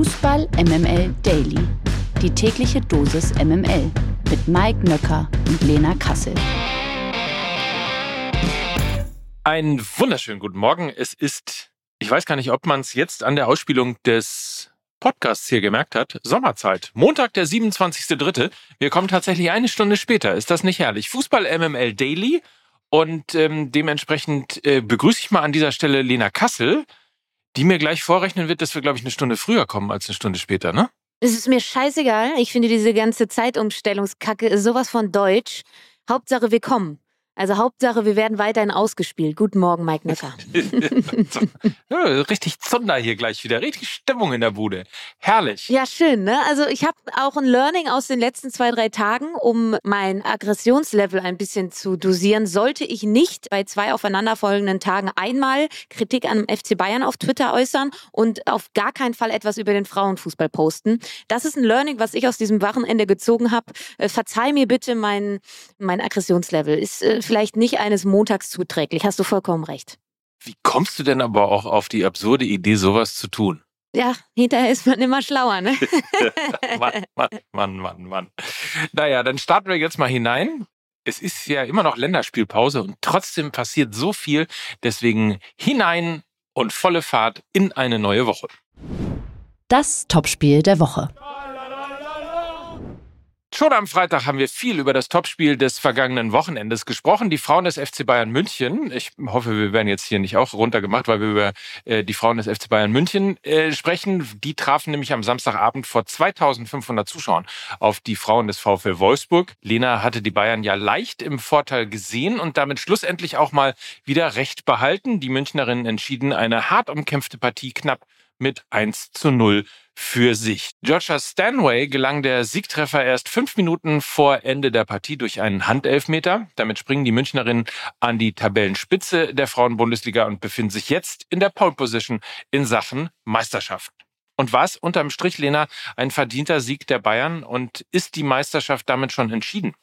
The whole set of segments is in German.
Fußball MML Daily. Die tägliche Dosis MML mit Mike Nöcker und Lena Kassel. Einen wunderschönen guten Morgen. Es ist, ich weiß gar nicht, ob man es jetzt an der Ausspielung des Podcasts hier gemerkt hat, Sommerzeit. Montag, der 27.3. Wir kommen tatsächlich eine Stunde später. Ist das nicht herrlich? Fußball MML Daily. Und ähm, dementsprechend äh, begrüße ich mal an dieser Stelle Lena Kassel, die mir gleich vorrechnen wird, dass wir, glaube ich, eine Stunde früher kommen als eine Stunde später, ne? Es ist mir scheißegal. Ich finde diese ganze Zeitumstellungskacke sowas von deutsch. Hauptsache, wir kommen. Also Hauptsache, wir werden weiterhin ausgespielt. Guten Morgen, Mike Nöcker. ja, richtig Zunder hier gleich wieder. Richtig Stimmung in der Bude. Herrlich. Ja, schön, ne? Also ich habe auch ein Learning aus den letzten zwei, drei Tagen, um mein Aggressionslevel ein bisschen zu dosieren. Sollte ich nicht bei zwei aufeinanderfolgenden Tagen einmal Kritik an FC Bayern auf Twitter äußern und auf gar keinen Fall etwas über den Frauenfußball posten. Das ist ein Learning, was ich aus diesem Wochenende gezogen habe. Äh, verzeih mir bitte mein, mein Aggressionslevel. Ist äh, vielleicht nicht eines Montags zuträglich. Hast du vollkommen recht. Wie kommst du denn aber auch auf die absurde Idee, sowas zu tun? Ja, hinterher ist man immer schlauer, ne? Mann, Mann, Mann, Mann, Mann. Naja, dann starten wir jetzt mal hinein. Es ist ja immer noch Länderspielpause und trotzdem passiert so viel. Deswegen hinein und volle Fahrt in eine neue Woche. Das Topspiel der Woche. Schon am Freitag haben wir viel über das Topspiel des vergangenen Wochenendes gesprochen. Die Frauen des FC Bayern München. Ich hoffe, wir werden jetzt hier nicht auch runtergemacht, weil wir über äh, die Frauen des FC Bayern München äh, sprechen. Die trafen nämlich am Samstagabend vor 2500 Zuschauern auf die Frauen des VfL Wolfsburg. Lena hatte die Bayern ja leicht im Vorteil gesehen und damit schlussendlich auch mal wieder Recht behalten. Die Münchnerinnen entschieden eine hart umkämpfte Partie knapp mit 1 zu 0 für sich. Joshua Stanway gelang der Siegtreffer erst fünf Minuten vor Ende der Partie durch einen Handelfmeter. Damit springen die Münchnerinnen an die Tabellenspitze der Frauenbundesliga und befinden sich jetzt in der Pole Position in Sachen Meisterschaft. Und war es unterm Strich, Lena, ein verdienter Sieg der Bayern und ist die Meisterschaft damit schon entschieden?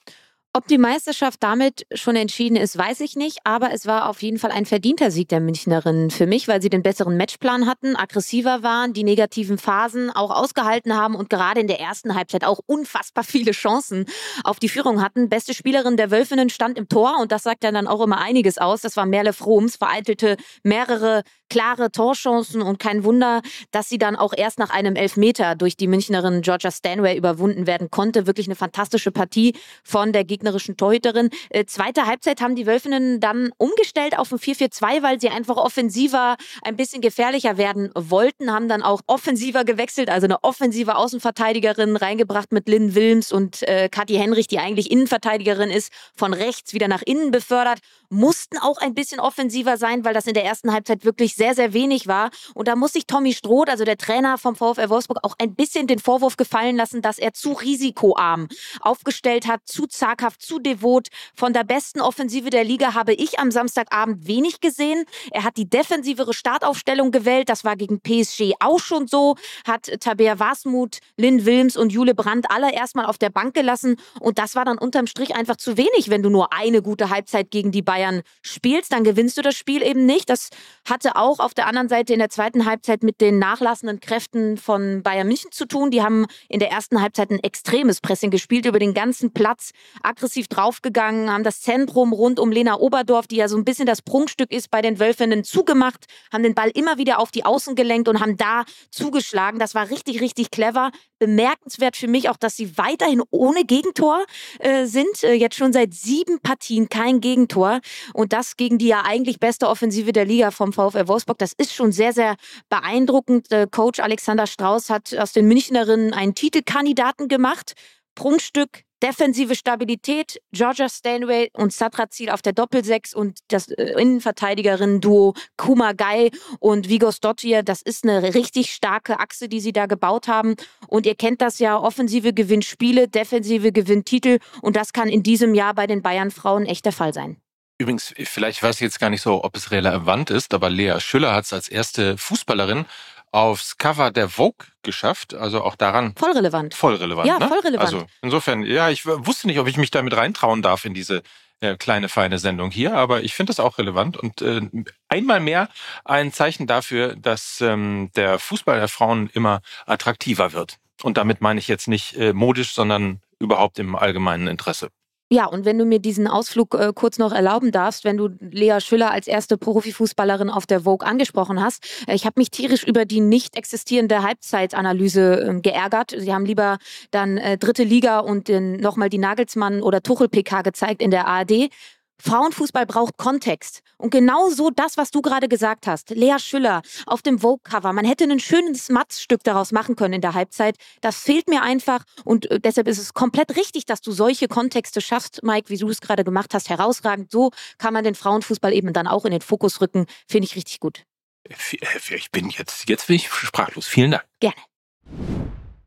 Ob die Meisterschaft damit schon entschieden ist, weiß ich nicht, aber es war auf jeden Fall ein verdienter Sieg der Münchnerinnen für mich, weil sie den besseren Matchplan hatten, aggressiver waren, die negativen Phasen auch ausgehalten haben und gerade in der ersten Halbzeit auch unfassbar viele Chancen auf die Führung hatten. Beste Spielerin der Wölfinnen stand im Tor und das sagt ja dann auch immer einiges aus. Das war Merle Froms, vereitelte mehrere klare Torchancen und kein Wunder, dass sie dann auch erst nach einem Elfmeter durch die Münchnerin Georgia Stanway überwunden werden konnte. Wirklich eine fantastische Partie von der Gegnerin gegnerischen Torhüterin. Äh, zweite Halbzeit haben die Wölfinnen dann umgestellt auf ein 4-4-2, weil sie einfach offensiver, ein bisschen gefährlicher werden wollten, haben dann auch offensiver gewechselt, also eine offensive Außenverteidigerin reingebracht mit Lynn Wilms und äh, Kathi Henrich, die eigentlich Innenverteidigerin ist, von rechts wieder nach innen befördert, mussten auch ein bisschen offensiver sein, weil das in der ersten Halbzeit wirklich sehr, sehr wenig war. Und da muss sich Tommy Stroth, also der Trainer vom VfL Wolfsburg, auch ein bisschen den Vorwurf gefallen lassen, dass er zu risikoarm aufgestellt hat, zu zaghaft zu devot. Von der besten Offensive der Liga habe ich am Samstagabend wenig gesehen. Er hat die defensivere Startaufstellung gewählt. Das war gegen PSG auch schon so. Hat Tabea Wasmut, Lynn Wilms und Jule Brandt alle erstmal auf der Bank gelassen. Und das war dann unterm Strich einfach zu wenig, wenn du nur eine gute Halbzeit gegen die Bayern spielst. Dann gewinnst du das Spiel eben nicht. Das hatte auch auf der anderen Seite in der zweiten Halbzeit mit den nachlassenden Kräften von Bayern München zu tun. Die haben in der ersten Halbzeit ein extremes Pressing gespielt über den ganzen Platz. Aggressiv draufgegangen, haben das Zentrum rund um Lena Oberdorf, die ja so ein bisschen das Prunkstück ist, bei den Wölfinnen zugemacht, haben den Ball immer wieder auf die Außen gelenkt und haben da zugeschlagen. Das war richtig, richtig clever. Bemerkenswert für mich auch, dass sie weiterhin ohne Gegentor äh, sind. Äh, jetzt schon seit sieben Partien kein Gegentor. Und das gegen die ja eigentlich beste Offensive der Liga vom VfL Wolfsburg. Das ist schon sehr, sehr beeindruckend. Äh, Coach Alexander Strauß hat aus den Münchnerinnen einen Titelkandidaten gemacht. Prunkstück Defensive Stabilität, Georgia Stanway und Satrazil auf der Doppelsechs und das äh, Innenverteidigerinnen-Duo Kuma Gai und Vigos Dottir, das ist eine richtig starke Achse, die sie da gebaut haben. Und ihr kennt das ja, Offensive gewinnt Spiele, Defensive gewinnt Titel und das kann in diesem Jahr bei den Bayern-Frauen echt der Fall sein. Übrigens, vielleicht weiß ich jetzt gar nicht so, ob es relevant ist, aber Lea Schüller hat es als erste Fußballerin aufs Cover der Vogue geschafft. Also auch daran. Voll relevant. Voll relevant. Ja, ne? voll relevant. Also insofern, ja, ich wusste nicht, ob ich mich damit reintrauen darf in diese äh, kleine feine Sendung hier, aber ich finde das auch relevant und äh, einmal mehr ein Zeichen dafür, dass ähm, der Fußball der Frauen immer attraktiver wird. Und damit meine ich jetzt nicht äh, modisch, sondern überhaupt im allgemeinen Interesse. Ja, und wenn du mir diesen Ausflug äh, kurz noch erlauben darfst, wenn du Lea Schüller als erste Profifußballerin auf der Vogue angesprochen hast. Äh, ich habe mich tierisch über die nicht existierende Halbzeitanalyse äh, geärgert. Sie haben lieber dann äh, dritte Liga und nochmal die Nagelsmann- oder Tuchel-PK gezeigt in der ARD. Frauenfußball braucht Kontext. Und genau so das, was du gerade gesagt hast. Lea Schüller auf dem Vogue-Cover. Man hätte ein schönes Matzstück daraus machen können in der Halbzeit. Das fehlt mir einfach. Und äh, deshalb ist es komplett richtig, dass du solche Kontexte schaffst, Mike, wie du es gerade gemacht hast. Herausragend. So kann man den Frauenfußball eben dann auch in den Fokus rücken. Finde ich richtig gut. Äh, ich bin jetzt, jetzt bin ich sprachlos. Vielen Dank. Gerne.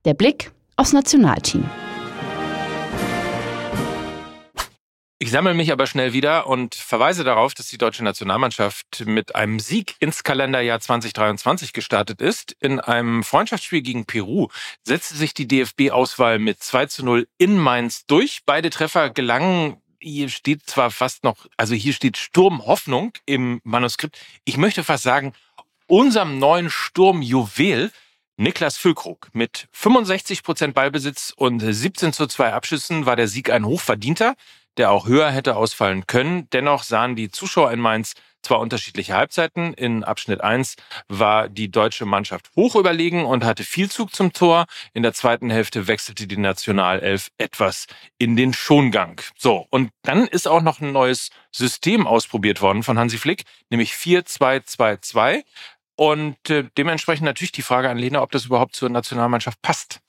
Der Blick aufs Nationalteam. Ich sammle mich aber schnell wieder und verweise darauf, dass die deutsche Nationalmannschaft mit einem Sieg ins Kalenderjahr 2023 gestartet ist. In einem Freundschaftsspiel gegen Peru setzte sich die DFB-Auswahl mit 2 zu 0 in Mainz durch. Beide Treffer gelangen hier steht zwar fast noch, also hier steht Sturmhoffnung im Manuskript. Ich möchte fast sagen, unserem neuen Sturmjuwel Niklas Füllkrug mit 65 Prozent Ballbesitz und 17 zu 2 Abschüssen war der Sieg ein hochverdienter der auch höher hätte ausfallen können. Dennoch sahen die Zuschauer in Mainz zwar unterschiedliche Halbzeiten. In Abschnitt 1 war die deutsche Mannschaft hoch überlegen und hatte viel Zug zum Tor. In der zweiten Hälfte wechselte die Nationalelf etwas in den Schongang. So, und dann ist auch noch ein neues System ausprobiert worden von Hansi Flick, nämlich 4-2-2-2. Und äh, dementsprechend natürlich die Frage an Lena, ob das überhaupt zur Nationalmannschaft passt.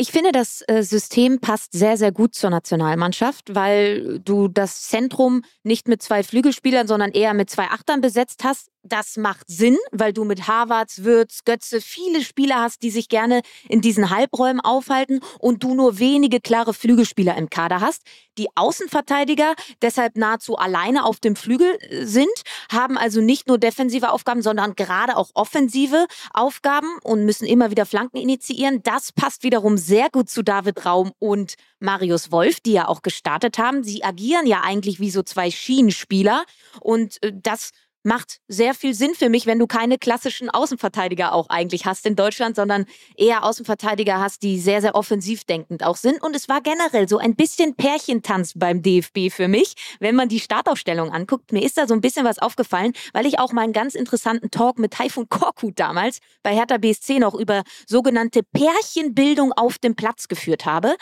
Ich finde, das äh, System passt sehr, sehr gut zur Nationalmannschaft, weil du das Zentrum nicht mit zwei Flügelspielern, sondern eher mit zwei Achtern besetzt hast. Das macht Sinn, weil du mit Harvards, Würz, Götze viele Spieler hast, die sich gerne in diesen Halbräumen aufhalten und du nur wenige klare Flügelspieler im Kader hast. Die Außenverteidiger deshalb nahezu alleine auf dem Flügel äh, sind, haben also nicht nur defensive Aufgaben, sondern gerade auch offensive Aufgaben und müssen immer wieder Flanken initiieren. Das passt wiederum sehr gut zu David Raum und Marius Wolf, die ja auch gestartet haben. Sie agieren ja eigentlich wie so zwei Schienenspieler und äh, das macht sehr viel Sinn für mich, wenn du keine klassischen Außenverteidiger auch eigentlich hast in Deutschland, sondern eher Außenverteidiger hast, die sehr, sehr offensiv denkend auch sind. Und es war generell so ein bisschen Pärchentanz beim DFB für mich, wenn man die Startaufstellung anguckt. Mir ist da so ein bisschen was aufgefallen, weil ich auch mal einen ganz interessanten Talk mit Taifun Korkut damals bei Hertha BSC noch über sogenannte Pärchenbildung auf dem Platz geführt habe.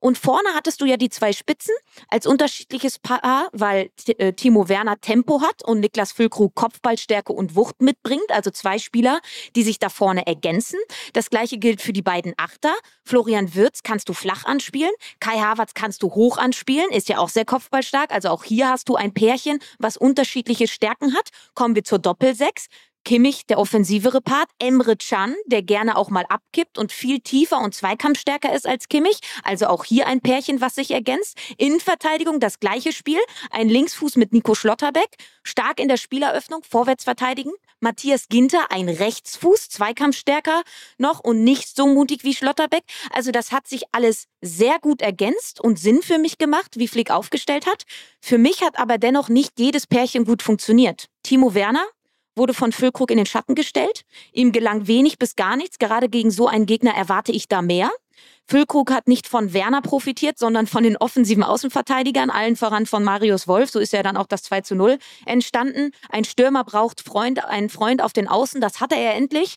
Und vorne hattest du ja die zwei Spitzen als unterschiedliches Paar, weil äh, Timo Werner Tempo hat und Niklas Füllkrug Kopfballstärke und Wucht mitbringt. Also zwei Spieler, die sich da vorne ergänzen. Das gleiche gilt für die beiden Achter. Florian Wirz kannst du flach anspielen. Kai Havertz kannst du hoch anspielen. Ist ja auch sehr kopfballstark. Also auch hier hast du ein Pärchen, was unterschiedliche Stärken hat. Kommen wir zur Doppelsechs. Kimmich, der offensivere Part, Emre Can, der gerne auch mal abkippt und viel tiefer und zweikampfstärker ist als Kimmich. Also auch hier ein Pärchen, was sich ergänzt. Innenverteidigung das gleiche Spiel. Ein Linksfuß mit Nico Schlotterbeck. Stark in der Spieleröffnung, vorwärts verteidigen. Matthias Ginter, ein Rechtsfuß, zweikampfstärker noch und nicht so mutig wie Schlotterbeck. Also das hat sich alles sehr gut ergänzt und Sinn für mich gemacht, wie Flick aufgestellt hat. Für mich hat aber dennoch nicht jedes Pärchen gut funktioniert. Timo Werner, wurde von Füllkrug in den Schatten gestellt. Ihm gelang wenig bis gar nichts. Gerade gegen so einen Gegner erwarte ich da mehr. Füllkrug hat nicht von Werner profitiert, sondern von den offensiven Außenverteidigern, allen voran von Marius Wolf. So ist ja dann auch das 2 zu 0 entstanden. Ein Stürmer braucht Freund, einen Freund auf den Außen. Das hatte er endlich.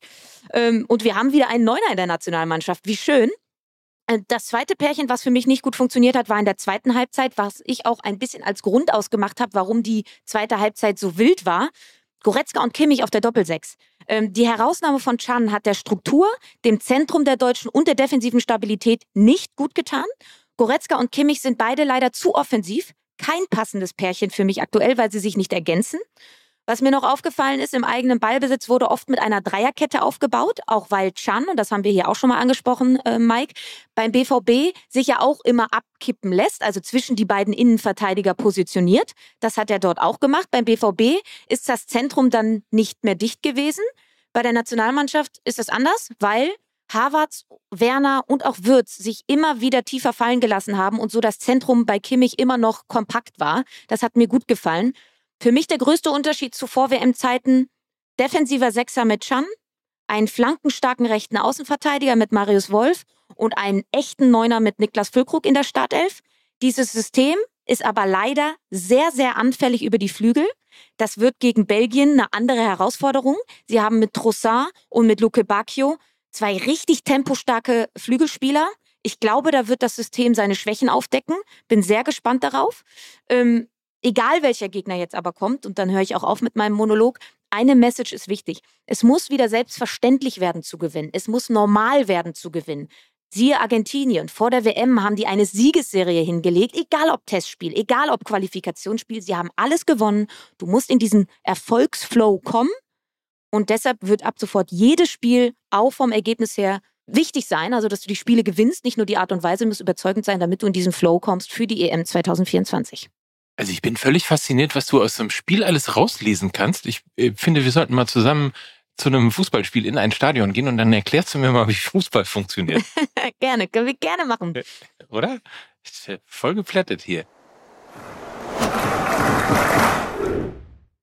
Ähm, und wir haben wieder einen Neuner in der Nationalmannschaft. Wie schön. Äh, das zweite Pärchen, was für mich nicht gut funktioniert hat, war in der zweiten Halbzeit, was ich auch ein bisschen als Grund ausgemacht habe, warum die zweite Halbzeit so wild war. Goretzka und Kimmich auf der Doppelsechs. Ähm, die Herausnahme von Chan hat der Struktur, dem Zentrum der Deutschen und der defensiven Stabilität nicht gut getan. Goretzka und Kimmich sind beide leider zu offensiv. Kein passendes Pärchen für mich aktuell, weil sie sich nicht ergänzen. Was mir noch aufgefallen ist, im eigenen Ballbesitz wurde oft mit einer Dreierkette aufgebaut, auch weil Chan, und das haben wir hier auch schon mal angesprochen, äh, Mike, beim BVB sich ja auch immer abkippen lässt, also zwischen die beiden Innenverteidiger positioniert. Das hat er dort auch gemacht. Beim BVB ist das Zentrum dann nicht mehr dicht gewesen. Bei der Nationalmannschaft ist es anders, weil Havertz, Werner und auch Würz sich immer wieder tiefer fallen gelassen haben und so das Zentrum bei Kimmich immer noch kompakt war. Das hat mir gut gefallen. Für mich der größte Unterschied zu Vor-WM-Zeiten, defensiver Sechser mit Chan, einen flankenstarken rechten Außenverteidiger mit Marius Wolf und einen echten Neuner mit Niklas Füllkrug in der Startelf. Dieses System ist aber leider sehr, sehr anfällig über die Flügel. Das wird gegen Belgien eine andere Herausforderung. Sie haben mit Trossard und mit Luke Bacchio zwei richtig tempostarke Flügelspieler. Ich glaube, da wird das System seine Schwächen aufdecken. Bin sehr gespannt darauf. Ähm, egal welcher Gegner jetzt aber kommt, und dann höre ich auch auf mit meinem Monolog, eine Message ist wichtig. Es muss wieder selbstverständlich werden zu gewinnen. Es muss normal werden zu gewinnen. Siehe Argentinien, vor der WM haben die eine Siegesserie hingelegt, egal ob Testspiel, egal ob Qualifikationsspiel, sie haben alles gewonnen. Du musst in diesen Erfolgsflow kommen und deshalb wird ab sofort jedes Spiel auch vom Ergebnis her wichtig sein, also dass du die Spiele gewinnst, nicht nur die Art und Weise muss überzeugend sein, damit du in diesen Flow kommst für die EM 2024. Also ich bin völlig fasziniert, was du aus einem Spiel alles rauslesen kannst. Ich äh, finde, wir sollten mal zusammen zu einem Fußballspiel in ein Stadion gehen und dann erklärst du mir mal, wie Fußball funktioniert. gerne, können wir gerne machen. Äh, oder? Ich bin voll geplättet hier.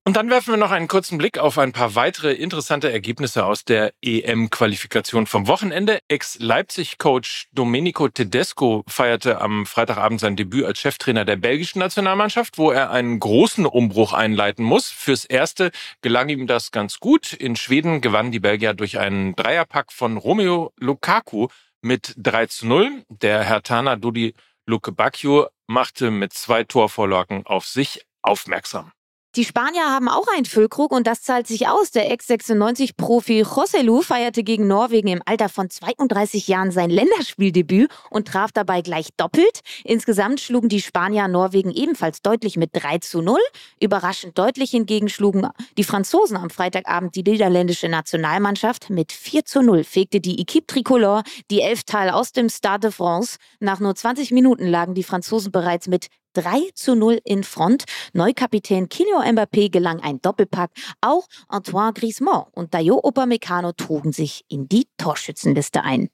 Und dann werfen wir noch einen kurzen Blick auf ein paar weitere interessante Ergebnisse aus der EM-Qualifikation vom Wochenende. Ex-Leipzig-Coach Domenico Tedesco feierte am Freitagabend sein Debüt als Cheftrainer der belgischen Nationalmannschaft, wo er einen großen Umbruch einleiten muss. Fürs Erste gelang ihm das ganz gut. In Schweden gewannen die Belgier durch einen Dreierpack von Romeo Lukaku mit 3 zu 0. Der Herr Tana Dudi Luke Bacchio machte mit zwei Torvorlagen auf sich aufmerksam. Die Spanier haben auch einen Füllkrug und das zahlt sich aus. Der Ex-96-Profi Joselu feierte gegen Norwegen im Alter von 32 Jahren sein Länderspieldebüt und traf dabei gleich doppelt. Insgesamt schlugen die Spanier Norwegen ebenfalls deutlich mit 3 zu 0. Überraschend deutlich hingegen schlugen die Franzosen am Freitagabend die niederländische Nationalmannschaft. Mit 4 zu 0 fegte die Equipe Tricolore die Elftal aus dem Stade de France. Nach nur 20 Minuten lagen die Franzosen bereits mit 3 zu 0 in Front. Neukapitän Kylian Mbappé gelang ein Doppelpack. Auch Antoine Griezmann und Dayo Upamecano trugen sich in die Torschützenliste ein.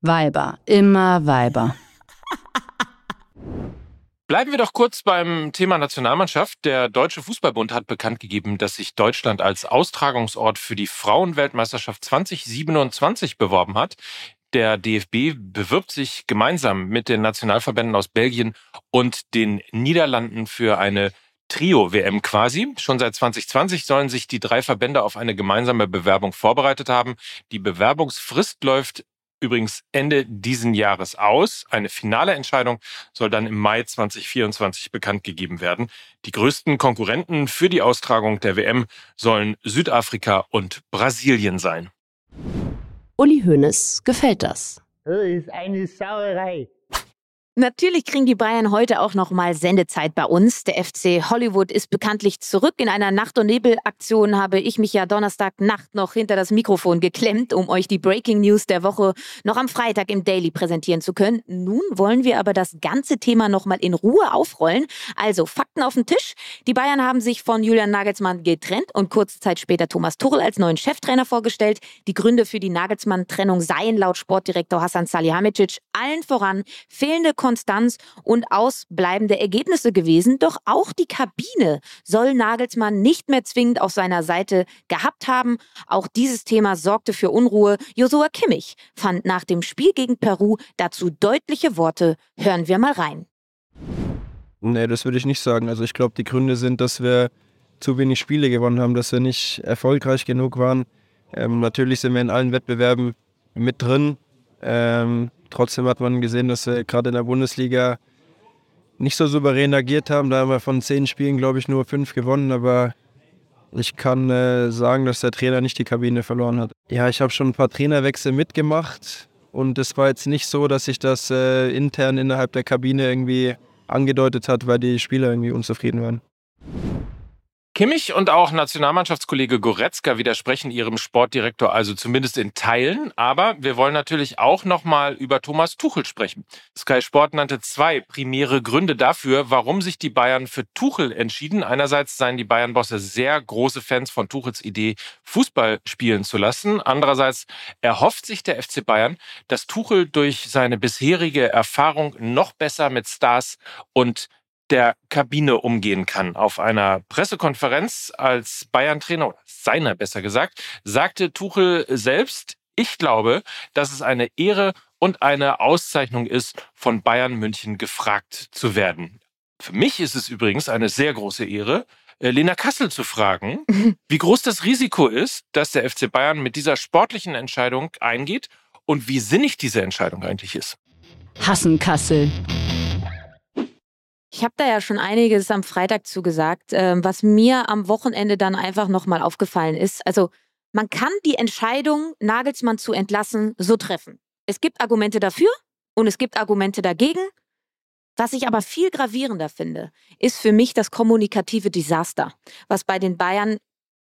Weiber, immer Weiber. Bleiben wir doch kurz beim Thema Nationalmannschaft. Der Deutsche Fußballbund hat bekannt gegeben, dass sich Deutschland als Austragungsort für die Frauenweltmeisterschaft 2027 beworben hat. Der DFB bewirbt sich gemeinsam mit den Nationalverbänden aus Belgien und den Niederlanden für eine Trio-WM quasi. Schon seit 2020 sollen sich die drei Verbände auf eine gemeinsame Bewerbung vorbereitet haben. Die Bewerbungsfrist läuft übrigens Ende diesen Jahres aus. Eine finale Entscheidung soll dann im Mai 2024 bekannt gegeben werden. Die größten Konkurrenten für die Austragung der WM sollen Südafrika und Brasilien sein. Uli Hoeneß gefällt das. Das ist eine Sauerei. Natürlich kriegen die Bayern heute auch noch mal Sendezeit bei uns. Der FC Hollywood ist bekanntlich zurück. In einer Nacht- und Nebel-Aktion habe ich mich ja Donnerstagnacht noch hinter das Mikrofon geklemmt, um euch die Breaking News der Woche noch am Freitag im Daily präsentieren zu können. Nun wollen wir aber das ganze Thema noch mal in Ruhe aufrollen. Also Fakten auf den Tisch. Die Bayern haben sich von Julian Nagelsmann getrennt und kurze Zeit später Thomas Tuchel als neuen Cheftrainer vorgestellt. Die Gründe für die Nagelsmann-Trennung seien laut Sportdirektor Hassan Salihamidzic allen voran fehlende Konstanz und ausbleibende Ergebnisse gewesen. Doch auch die Kabine soll Nagelsmann nicht mehr zwingend auf seiner Seite gehabt haben. Auch dieses Thema sorgte für Unruhe. Josua Kimmich fand nach dem Spiel gegen Peru dazu deutliche Worte. Hören wir mal rein. Nee, das würde ich nicht sagen. Also ich glaube, die Gründe sind, dass wir zu wenig Spiele gewonnen haben, dass wir nicht erfolgreich genug waren. Ähm, natürlich sind wir in allen Wettbewerben mit drin. Ähm, Trotzdem hat man gesehen, dass wir gerade in der Bundesliga nicht so souverän agiert haben. Da haben wir von zehn Spielen, glaube ich, nur fünf gewonnen. Aber ich kann äh, sagen, dass der Trainer nicht die Kabine verloren hat. Ja, ich habe schon ein paar Trainerwechsel mitgemacht. Und es war jetzt nicht so, dass sich das äh, intern innerhalb der Kabine irgendwie angedeutet hat, weil die Spieler irgendwie unzufrieden waren. Kimmich und auch Nationalmannschaftskollege Goretzka widersprechen ihrem Sportdirektor also zumindest in Teilen. Aber wir wollen natürlich auch nochmal über Thomas Tuchel sprechen. Sky Sport nannte zwei primäre Gründe dafür, warum sich die Bayern für Tuchel entschieden. Einerseits seien die Bayern-Bosse sehr große Fans von Tuchels Idee, Fußball spielen zu lassen. Andererseits erhofft sich der FC Bayern, dass Tuchel durch seine bisherige Erfahrung noch besser mit Stars und der Kabine umgehen kann. Auf einer Pressekonferenz als Bayern-Trainer, oder seiner besser gesagt, sagte Tuchel selbst, ich glaube, dass es eine Ehre und eine Auszeichnung ist, von Bayern München gefragt zu werden. Für mich ist es übrigens eine sehr große Ehre, äh, Lena Kassel zu fragen, wie groß das Risiko ist, dass der FC Bayern mit dieser sportlichen Entscheidung eingeht und wie sinnig diese Entscheidung eigentlich ist. Hassen Kassel. Ich habe da ja schon einiges am Freitag zugesagt, äh, was mir am Wochenende dann einfach nochmal aufgefallen ist. Also man kann die Entscheidung, Nagelsmann zu entlassen, so treffen. Es gibt Argumente dafür und es gibt Argumente dagegen. Was ich aber viel gravierender finde, ist für mich das kommunikative Desaster, was bei den Bayern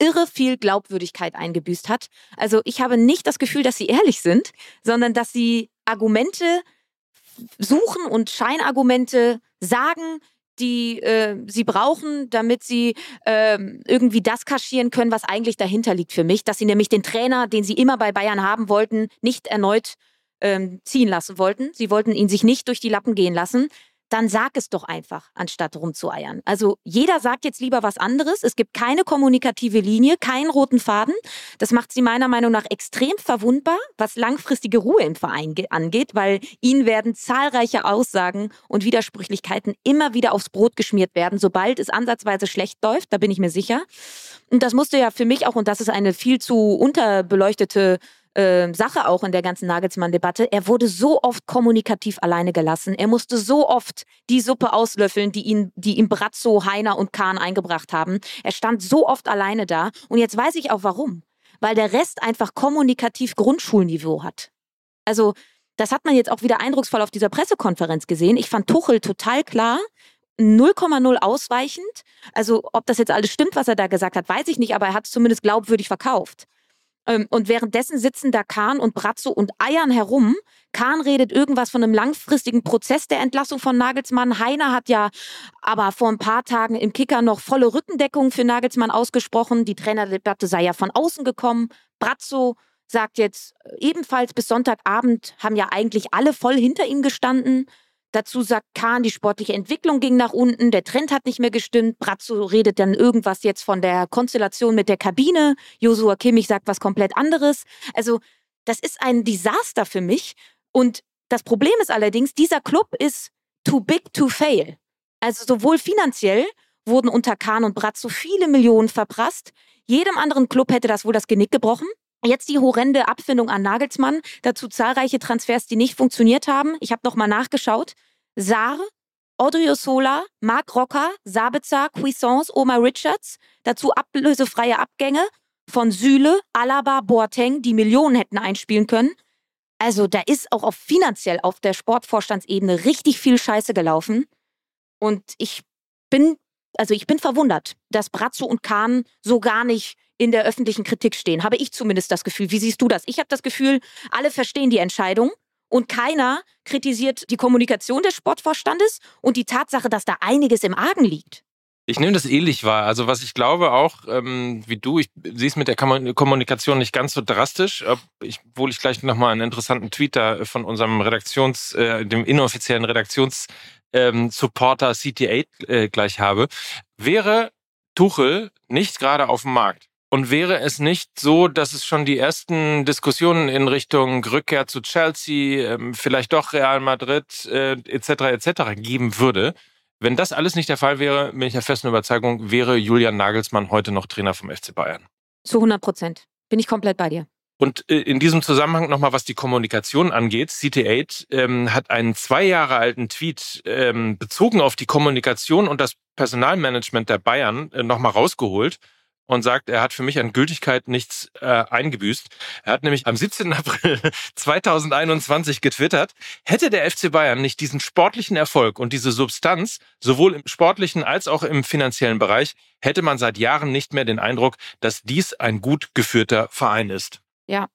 irre viel Glaubwürdigkeit eingebüßt hat. Also ich habe nicht das Gefühl, dass sie ehrlich sind, sondern dass sie Argumente suchen und Scheinargumente sagen, die äh, sie brauchen, damit sie äh, irgendwie das kaschieren können, was eigentlich dahinter liegt für mich, dass sie nämlich den Trainer, den sie immer bei Bayern haben wollten, nicht erneut ähm, ziehen lassen wollten. Sie wollten ihn sich nicht durch die Lappen gehen lassen dann sag es doch einfach, anstatt rumzueiern. Also jeder sagt jetzt lieber was anderes. Es gibt keine kommunikative Linie, keinen roten Faden. Das macht sie meiner Meinung nach extrem verwundbar, was langfristige Ruhe im Verein angeht, weil ihnen werden zahlreiche Aussagen und Widersprüchlichkeiten immer wieder aufs Brot geschmiert werden, sobald es ansatzweise schlecht läuft. Da bin ich mir sicher. Und das musste ja für mich auch, und das ist eine viel zu unterbeleuchtete äh, Sache auch in der ganzen Nagelsmann-Debatte. Er wurde so oft kommunikativ alleine gelassen. Er musste so oft die Suppe auslöffeln, die ihn, die ihm Brazzo, Heiner und Kahn eingebracht haben. Er stand so oft alleine da. Und jetzt weiß ich auch warum. Weil der Rest einfach kommunikativ Grundschulniveau hat. Also, das hat man jetzt auch wieder eindrucksvoll auf dieser Pressekonferenz gesehen. Ich fand Tuchel total klar. 0,0 ausweichend. Also, ob das jetzt alles stimmt, was er da gesagt hat, weiß ich nicht, aber er hat es zumindest glaubwürdig verkauft. Ähm, und währenddessen sitzen da Kahn und Bratzo und eiern herum. Kahn redet irgendwas von einem langfristigen Prozess der Entlassung von Nagelsmann. Heiner hat ja aber vor ein paar Tagen im Kicker noch volle Rückendeckung für Nagelsmann ausgesprochen. Die Trainerdebatte sei ja von außen gekommen. Bratzo sagt jetzt ebenfalls bis Sonntagabend haben ja eigentlich alle voll hinter ihm gestanden. Dazu sagt Kahn, die sportliche Entwicklung ging nach unten, der Trend hat nicht mehr gestimmt. Brazzo redet dann irgendwas jetzt von der Konstellation mit der Kabine. Josua Kimmich sagt was komplett anderes. Also, das ist ein Desaster für mich. Und das Problem ist allerdings, dieser Club ist too big to fail. Also sowohl finanziell wurden unter Kahn und Brazzo viele Millionen verprasst. Jedem anderen Club hätte das wohl das Genick gebrochen. Jetzt die horrende Abfindung an Nagelsmann, dazu zahlreiche Transfers, die nicht funktioniert haben. Ich habe nochmal nachgeschaut. Saar, Odriozola, Marc Rocker, Sabitzer, Cuisance, Omar Richards, dazu ablösefreie Abgänge von Süle, Alaba, Boateng, die Millionen hätten einspielen können. Also da ist auch auf finanziell auf der Sportvorstandsebene richtig viel Scheiße gelaufen. Und ich bin, also ich bin verwundert, dass Brazzo und Kahn so gar nicht in der öffentlichen Kritik stehen. Habe ich zumindest das Gefühl. Wie siehst du das? Ich habe das Gefühl, alle verstehen die Entscheidung und keiner kritisiert die Kommunikation des Sportvorstandes und die Tatsache, dass da einiges im Argen liegt. Ich nehme das ähnlich wahr. Also was ich glaube auch, ähm, wie du, ich sehe es mit der Kommunikation nicht ganz so drastisch, obwohl ich gleich nochmal einen interessanten Tweet da von unserem Redaktions, äh, dem inoffiziellen Redaktionssupporter ähm, CT8 äh, gleich habe, wäre Tuchel nicht gerade auf dem Markt und wäre es nicht so, dass es schon die ersten Diskussionen in Richtung Rückkehr zu Chelsea, ähm, vielleicht doch Real Madrid äh, etc. etc. geben würde, wenn das alles nicht der Fall wäre, bin ich der festen Überzeugung, wäre Julian Nagelsmann heute noch Trainer vom FC Bayern. Zu 100 Prozent. Bin ich komplett bei dir. Und äh, in diesem Zusammenhang nochmal, was die Kommunikation angeht, CT8 ähm, hat einen zwei Jahre alten Tweet ähm, bezogen auf die Kommunikation und das Personalmanagement der Bayern äh, nochmal rausgeholt und sagt, er hat für mich an Gültigkeit nichts äh, eingebüßt. Er hat nämlich am 17. April 2021 getwittert, hätte der FC Bayern nicht diesen sportlichen Erfolg und diese Substanz sowohl im sportlichen als auch im finanziellen Bereich, hätte man seit Jahren nicht mehr den Eindruck, dass dies ein gut geführter Verein ist. Ja,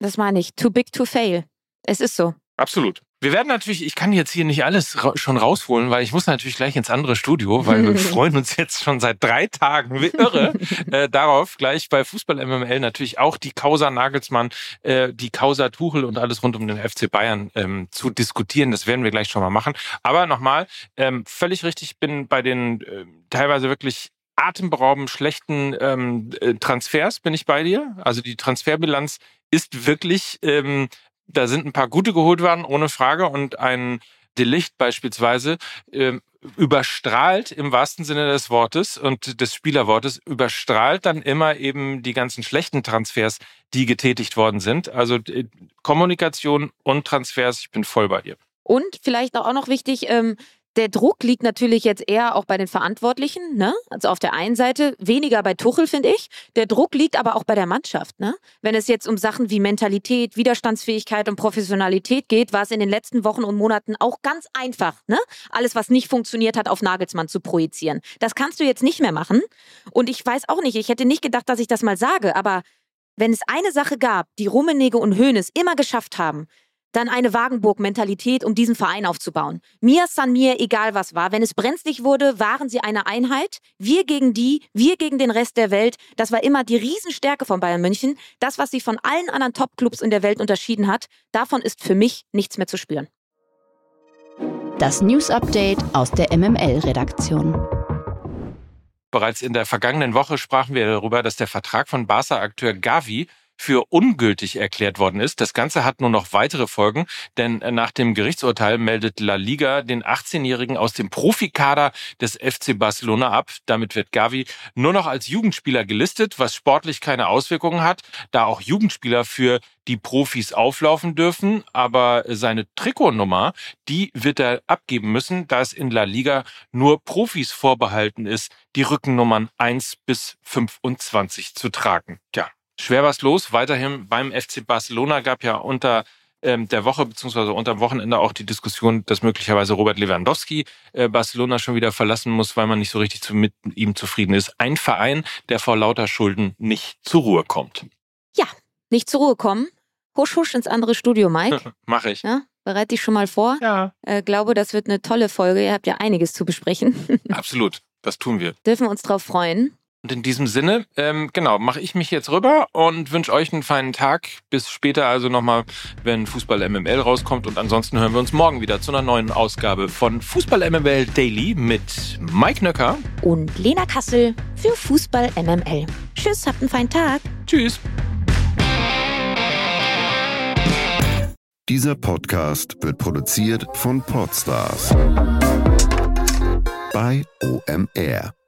das meine ich. Too big to fail. Es ist so. Absolut. Wir werden natürlich, ich kann jetzt hier nicht alles ra schon rausholen, weil ich muss natürlich gleich ins andere Studio, weil wir freuen uns jetzt schon seit drei Tagen wie irre äh, darauf, gleich bei Fußball MML natürlich auch die Causa Nagelsmann, äh, die Causa Tuchel und alles rund um den FC Bayern ähm, zu diskutieren. Das werden wir gleich schon mal machen. Aber nochmal, ähm, völlig richtig, bin bei den äh, teilweise wirklich atemberaubend schlechten ähm, äh, Transfers bin ich bei dir. Also die Transferbilanz ist wirklich ähm, da sind ein paar gute geholt worden, ohne Frage. Und ein Delicht beispielsweise äh, überstrahlt im wahrsten Sinne des Wortes und des Spielerwortes, überstrahlt dann immer eben die ganzen schlechten Transfers, die getätigt worden sind. Also äh, Kommunikation und Transfers, ich bin voll bei dir. Und vielleicht auch noch wichtig, ähm, der Druck liegt natürlich jetzt eher auch bei den Verantwortlichen, ne? Also auf der einen Seite weniger bei Tuchel, finde ich. Der Druck liegt aber auch bei der Mannschaft, ne? Wenn es jetzt um Sachen wie Mentalität, Widerstandsfähigkeit und Professionalität geht, war es in den letzten Wochen und Monaten auch ganz einfach, ne? Alles, was nicht funktioniert hat, auf Nagelsmann zu projizieren. Das kannst du jetzt nicht mehr machen. Und ich weiß auch nicht, ich hätte nicht gedacht, dass ich das mal sage, aber wenn es eine Sache gab, die Rummenigge und Hoeneß immer geschafft haben, dann eine Wagenburg-Mentalität, um diesen Verein aufzubauen. Mir, San mir, egal was war. Wenn es brenzlig wurde, waren sie eine Einheit. Wir gegen die, wir gegen den Rest der Welt. Das war immer die Riesenstärke von Bayern München. Das, was sie von allen anderen Top-Clubs in der Welt unterschieden hat, davon ist für mich nichts mehr zu spüren. Das News Update aus der MML-Redaktion. Bereits in der vergangenen Woche sprachen wir darüber, dass der Vertrag von Barca-Akteur Gavi für ungültig erklärt worden ist. Das Ganze hat nur noch weitere Folgen, denn nach dem Gerichtsurteil meldet La Liga den 18-Jährigen aus dem Profikader des FC Barcelona ab. Damit wird Gavi nur noch als Jugendspieler gelistet, was sportlich keine Auswirkungen hat, da auch Jugendspieler für die Profis auflaufen dürfen, aber seine Trikotnummer, die wird er abgeben müssen, da es in La Liga nur Profis vorbehalten ist, die Rückennummern 1 bis 25 zu tragen. Tja, schwer was los. Weiterhin beim FC Barcelona gab ja unter ähm, der Woche beziehungsweise unter dem Wochenende auch die Diskussion, dass möglicherweise Robert Lewandowski äh, Barcelona schon wieder verlassen muss, weil man nicht so richtig zu, mit ihm zufrieden ist. Ein Verein, der vor lauter Schulden nicht zur Ruhe kommt. Ja, nicht zur Ruhe kommen. Husch, husch ins andere Studio, Mike. Mach ich. Ja, bereite dich schon mal vor. Ja. Äh, glaube, das wird eine tolle Folge. Ihr habt ja einiges zu besprechen. Absolut. Das tun wir. Dürfen wir uns drauf freuen. Und in diesem Sinne, ähm, genau, mache ich mich jetzt rüber und wünsche euch einen feinen Tag. Bis später also nochmal, wenn Fußball MML rauskommt. Und ansonsten hören wir uns morgen wieder zu einer neuen Ausgabe von Fußball MML Daily mit Mike Nöcker und Lena Kassel für Fußball MML. Tschüss, habt einen feinen Tag. Tschüss. Dieser Podcast wird produziert von Podstars bei OMR.